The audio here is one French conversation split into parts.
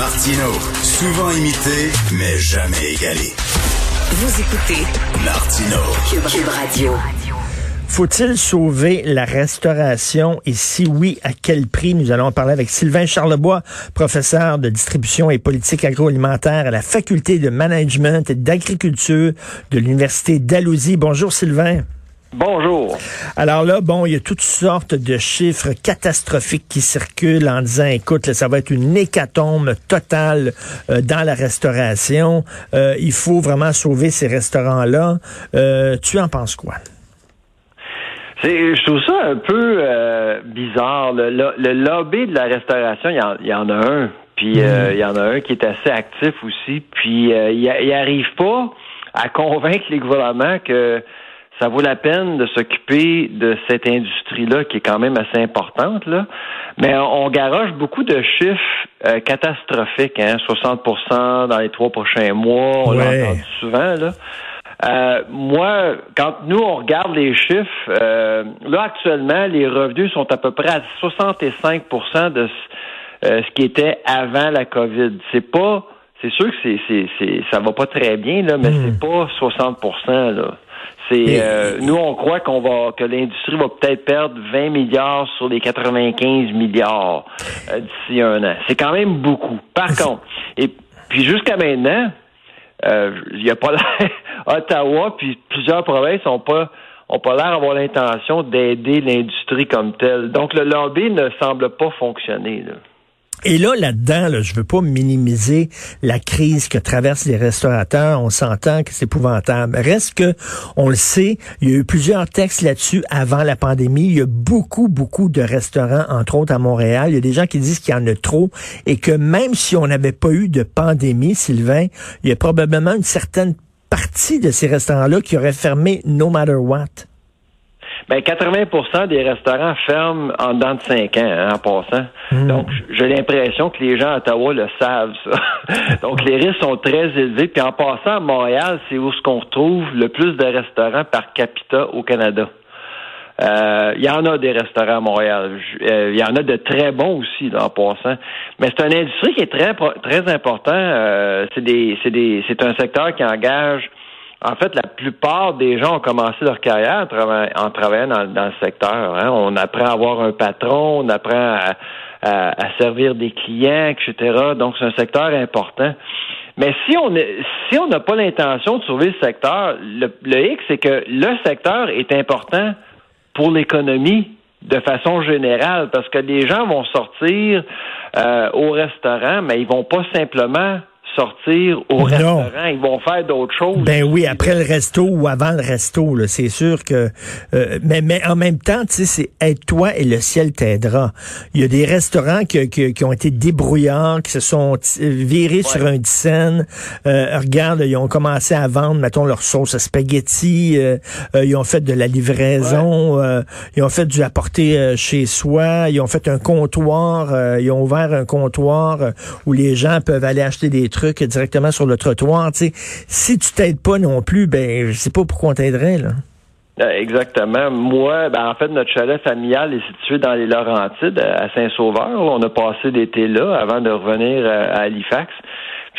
Martino, souvent imité, mais jamais égalé. Vous écoutez Martino, Cube, Cube Radio. Faut-il sauver la restauration? Et si oui, à quel prix? Nous allons en parler avec Sylvain Charlebois, professeur de distribution et politique agroalimentaire à la faculté de management et d'agriculture de l'Université d'Alousie. Bonjour Sylvain. Bonjour. Alors là, bon, il y a toutes sortes de chiffres catastrophiques qui circulent en disant, écoute, là, ça va être une hécatombe totale euh, dans la restauration. Euh, il faut vraiment sauver ces restaurants-là. Euh, tu en penses quoi? C'est, je trouve ça un peu euh, bizarre. Le, le, le, lobby de la restauration, il y en, il y en a un. Puis euh, il y en a un qui est assez actif aussi. Puis il, il arrive pas à convaincre les gouvernements que ça vaut la peine de s'occuper de cette industrie-là qui est quand même assez importante. Là. Mais on, on garoche beaucoup de chiffres euh, catastrophiques, hein, 60% dans les trois prochains mois, on Ouais. l'a entendu souvent. Là. Euh, moi, quand nous, on regarde les chiffres, euh, là, actuellement, les revenus sont à peu près à 65% de ce, euh, ce qui était avant la COVID. C'est pas, c'est sûr que c'est, c'est, c'est, ça va pas très bien, là, mais c'est pas 60 là. C'est, euh, nous, on croit qu'on va, que l'industrie va peut-être perdre 20 milliards sur les 95 milliards euh, d'ici un an. C'est quand même beaucoup. Par contre, et puis jusqu'à maintenant, euh, il y a pas l'air Ottawa puis plusieurs provinces ont pas ont pas l'air d'avoir l'intention d'aider l'industrie comme telle. Donc le lobby ne semble pas fonctionner. Là. Et là, là-dedans, là, je veux pas minimiser la crise que traversent les restaurateurs. On s'entend que c'est épouvantable. Reste que, on le sait, il y a eu plusieurs textes là-dessus avant la pandémie. Il y a beaucoup, beaucoup de restaurants, entre autres à Montréal. Il y a des gens qui disent qu'il y en a trop et que même si on n'avait pas eu de pandémie, Sylvain, il y a probablement une certaine partie de ces restaurants-là qui auraient fermé no matter what. Ben 80% des restaurants ferment en dedans de 5 ans, hein, en passant. Donc, j'ai l'impression que les gens à Ottawa le savent, ça. Donc, les risques sont très élevés. Puis en passant à Montréal, c'est où ce qu'on retrouve le plus de restaurants par capita au Canada. Euh, Il y en a des restaurants à Montréal. Euh, Il y en a de très bons aussi, là, en passant. Mais c'est une industrie qui est très très important. Euh, c'est des, c'est des, c'est un secteur qui engage. En fait, la plupart des gens ont commencé leur carrière en, trava- en travaillant dans, le secteur. hein. On apprend à avoir un patron, on apprend à, servir des clients, etc. Donc, c'est un secteur important. Mais si on si on n'a pas l'intention de sauver le secteur, le, le hic, c'est que le secteur est important pour l'économie de façon générale, parce que les gens vont sortir euh, au restaurant, mais ils vont pas simplement sortir au Non. restaurant, ils vont faire d'autres choses. Ben oui, après le resto ou avant le resto, c'est sûr que. euh, mais, mais en même temps, tu sais, c'est aide-toi et le ciel t'aidera. Il y a des restaurants qui, qui, qui ont été débrouillards, qui se sont virés sur un scène. Euh, regarde, ils ont commencé à vendre, mettons, leur sauce à spaghetti. euh, euh, ils ont fait de la livraison. euh, ils ont fait du apporter euh, chez soi. Ils ont fait un comptoir. euh, ils ont ouvert un comptoir où les gens peuvent aller acheter des trucs directement sur le trottoir. Si tu t'aides pas non plus, ben je sais pas pourquoi on t'aiderait là. Euh, Exactement. Moi, ben, en fait, notre chalet familial est situé dans les Laurentides, à Saint-Sauveur. On a passé l'été là avant de revenir euh, à Halifax.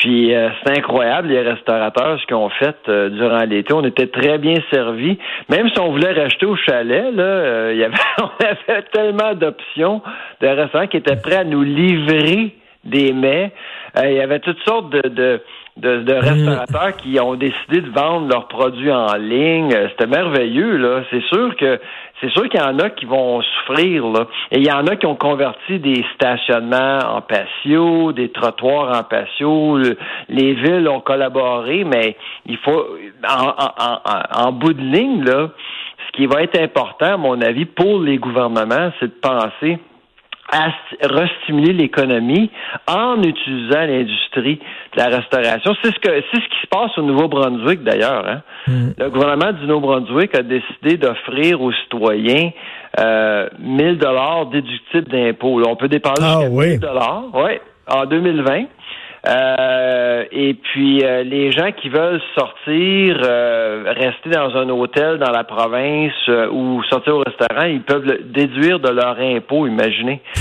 Puis euh, c'est incroyable les restaurateurs ce qu'ils ont fait euh, durant l'été. On était très bien servis. Même si on voulait racheter au chalet, là, euh, y on avait tellement d'options de restaurants qui étaient prêts à nous livrer des mets. Euh, il y avait toutes sortes de, de de, de restaurateurs qui ont décidé de vendre leurs produits en ligne. Euh, C'était merveilleux, là. C'est sûr que c'est sûr qu'il y en a qui vont souffrir, là. Et il y en a qui ont converti des stationnements en patio, des trottoirs en patio. Le- Les villes ont collaboré, mais il faut en, en, en, en bout de ligne, là, ce qui va être important, à mon avis, pour les gouvernements, c'est de penser restimuler l'économie en utilisant l'industrie de la restauration. C'est ce que c'est ce qui se passe au Nouveau-Brunswick d'ailleurs. Hein? Hmm. Le gouvernement du Nouveau-Brunswick a décidé d'offrir aux citoyens euh, 1000 dollars déductibles d'impôts. On peut dépenser ah, 1000 dollars, oui, en 2020. Euh, et puis euh, les gens qui veulent sortir, euh, rester dans un hôtel dans la province ou sortir au restaurant, ils peuvent le déduire de leur impôt, imaginez.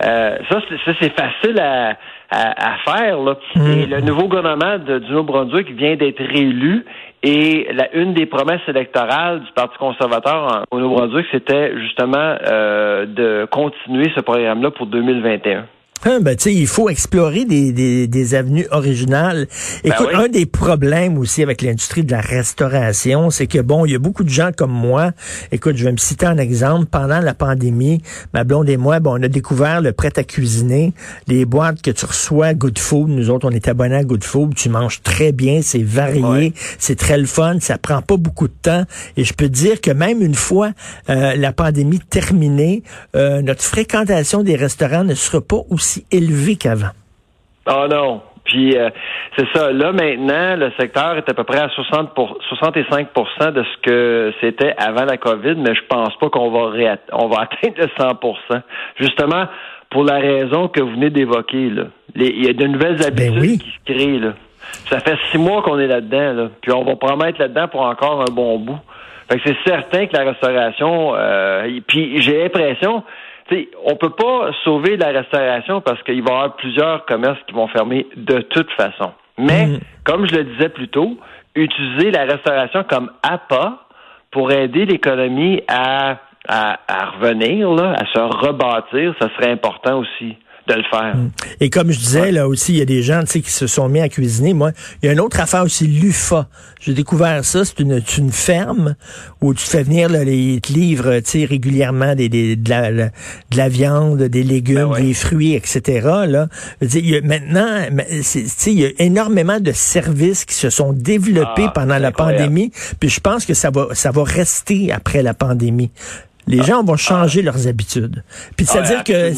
ça, c'est facile à, à, faire. Là. Hmm. Et le nouveau gouvernement de, du Nouveau-Brunswick vient d'être réélu. Et la, une des promesses électorales du Parti conservateur au Nouveau-Brunswick, c'était justement de continuer ce programme-là pour 2021. Hein, ben, il faut explorer des, des, des avenues originales. Ben Écoute, un des problèmes aussi avec l'industrie de la restauration, c'est que, bon, il y a beaucoup de gens comme moi. Écoute, je vais me citer un exemple. Pendant la pandémie, ma blonde et moi, bon, on a découvert le prêt à cuisiner, les boîtes que tu reçois Good Food. Nous autres, on est abonnés à Good Food. Tu manges très bien, c'est varié, c'est très le fun, ça prend pas beaucoup de temps. Et je peux te dire que même une fois euh, la pandémie terminée, euh, notre fréquentation des restaurants ne sera pas aussi élevé qu'avant? Oh non. Puis euh, c'est ça. Là maintenant, le secteur est à peu près à 60 pour, 65% de ce que c'était avant la COVID, mais je pense pas qu'on va on va atteindre le 100% Justement pour la raison que vous venez d'évoquer. Il y a de nouvelles ben habitudes qui se créent. Là. Ça fait six mois qu'on est là-dedans, là. puis on va promettre là-dedans pour encore un bon bout. Fait que c'est certain que la restauration, euh, puis j'ai l'impression, T'sais, on peut pas sauver la restauration parce qu'il va y avoir plusieurs commerces qui vont fermer de toute façon. Mais, mm. comme je le disais plus tôt, utiliser la restauration comme appât pour aider l'économie à, à, à revenir, là, à se rebâtir, ça serait important aussi de le faire. Mm. Et comme je disais, là aussi, il y a des gens qui se sont mis à cuisiner. Moi, il y a une autre affaire aussi, l'UFA. J'ai découvert ça. C'est une, une ferme où tu fais venir là, les te livrent régulièrement des, des, de, la, de la viande, des légumes, ben des fruits, etc. Là. Il y a, maintenant, il y a énormément de services qui se sont développés ah, pendant la pandémie. Puis je pense que ça va, ça va rester après la pandémie. Les ah. gens vont changer ah. leurs habitudes. Puis c'est-à-dire que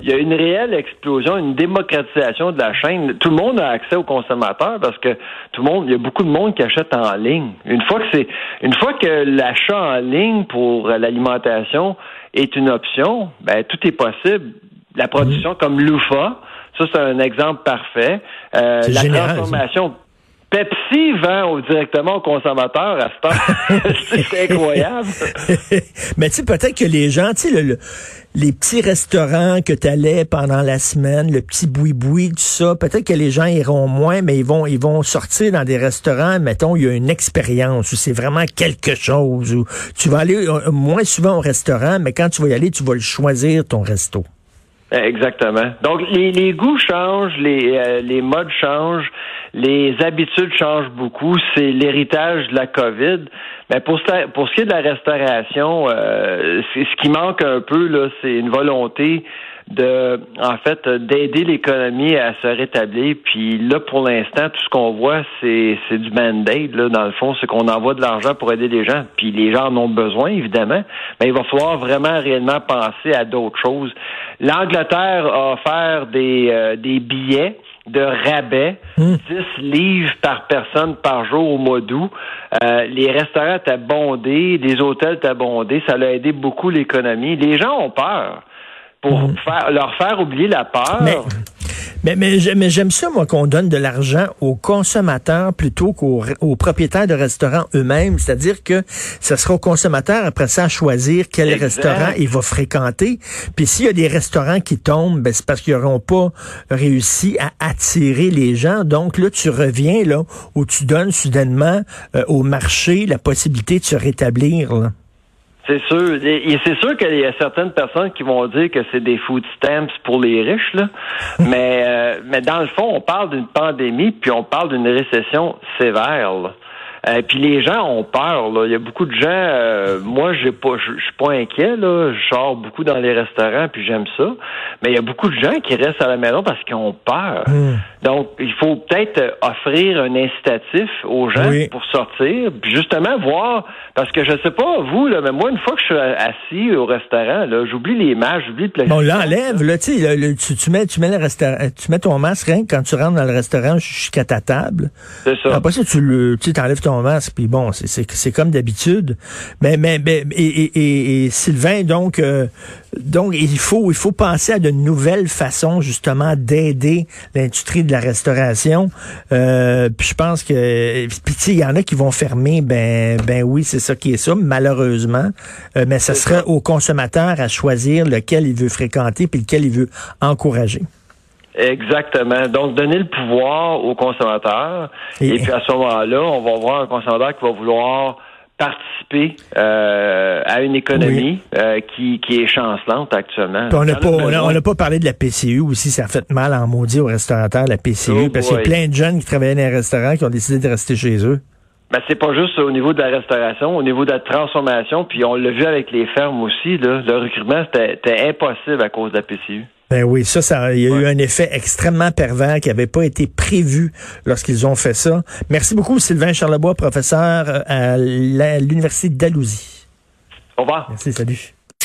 il y a une réelle explosion, une démocratisation de la chaîne. Tout le monde a accès aux consommateurs parce que tout le monde, il y a beaucoup de monde qui achète en ligne. Une fois que c'est, une fois que l'achat en ligne pour l'alimentation est une option, ben tout est possible. La production comme Lufa, ça c'est un exemple parfait. Euh, la transformation. Pepsi vend directement aux consommateurs à ce temps. c'est incroyable. Mais tu sais, peut-être que les gens, tu sais, le, les petits restaurants que tu allais pendant la semaine, le petit boui-boui, tout ça, peut-être que les gens iront moins, mais ils vont, ils vont sortir dans des restaurants, mettons, il y a une expérience où c'est vraiment quelque chose, où tu vas aller euh, moins souvent au restaurant, mais quand tu vas y aller, tu vas le choisir, ton resto. Exactement. Donc, les, les goûts changent, les, euh, les modes changent, les habitudes changent beaucoup. C'est l'héritage de la COVID. Mais pour, pour ce qui est de la restauration, euh, ce qui manque un peu, là, c'est une volonté de, en fait, d'aider l'économie à se rétablir. Puis là, pour l'instant, tout ce qu'on voit, c'est, du band-aid. Là, dans le fond, c'est qu'on envoie de l'argent pour aider les gens. Puis les gens en ont besoin, évidemment. Mais il va falloir vraiment réellement penser à d'autres choses. L'Angleterre a offert des, euh, des billets de rabais, 10 hmm. livres par personne par jour au mois d'août. Euh, les restaurants étaient bondés, les hôtels étaient bondés, ça a aidé beaucoup l'économie. Les gens ont peur pour hmm. faire, leur faire oublier la peur. Mais, mais, j'aime ça, moi, qu'on donne de l'argent aux consommateurs plutôt qu'aux propriétaires de restaurants eux-mêmes. C'est-à-dire que ce sera aux consommateurs, après ça, à choisir quel restaurant il va fréquenter. Puis s'il y a des restaurants qui tombent, ben, c'est parce qu'ils n'auront pas réussi à attirer les gens. Donc là, tu reviens là où tu donnes soudainement euh, au marché la possibilité de se rétablir. Là. C'est sûr. Et c'est sûr qu'il y a certaines personnes qui vont dire que c'est des food stamps pour les riches, là. mais, euh, mais dans le fond, on parle d'une pandémie, puis on parle d'une récession sévère. Euh, puis les gens ont peur. Là. Il y a beaucoup de gens. euh, moi, j'ai pas, je suis pas inquiet. Là. Je sors beaucoup dans les restaurants, puis j'aime ça. Mais il y a beaucoup de gens qui restent à la maison parce qu'ils ont peur. Donc, il faut peut-être offrir un incitatif aux gens Oui. pour sortir, puis justement voir. Parce que je sais pas vous, là, mais moi, une fois que je suis assis au restaurant, là, j'oublie les masques, j'oublie le. On l'enlève, là, tu le- tu, tu mets, tu mets le restaurant, tu mets ton masque rien que quand tu rentres dans le restaurant jusqu'à ta table. C'est ça. Après ça, tu le, tu sais, enlèves ton masque, puis bon, c'est, comme d'habitude. Mais, mais, mais et, et, et- Sylvain, donc, euh, donc, il faut, il faut penser à de nouvelles façons, justement, d'aider l'industrie de la restauration. Euh, puis je pense que, puis tu il y en a qui vont fermer, ben, ben oui, c'est ça qui est ça, malheureusement. Euh, mais ça serait au consommateur à choisir lequel il veut fréquenter puis lequel il veut encourager. Exactement. Donc, donner le pouvoir aux consommateurs. Et- Et, puis, à ce moment-là, on va voir un consommateur qui va vouloir participer euh, à une économie euh, qui, qui est chancelante actuellement. Puis on n'a pas, on n'a pas parlé de la PCU aussi. Ça a fait mal en maudit aux restaurateurs, la PCU, Oh parce qu'il y a plein de jeunes qui travaillaient dans les restaurants qui ont décidé de rester chez eux. Ben, c'est pas juste au niveau de la restauration, au niveau de la transformation, puis on l'a vu avec les fermes aussi, là, le recrutement, c'était impossible à cause de la PCU. Ben oui, ça, ça, il y a eu un effet extrêmement pervers qui n'avait pas été prévu lorsqu'ils ont fait ça. Merci beaucoup, Sylvain Charlebois, professeur euh, à l'Université d'Alousie. Au revoir. Merci, salut.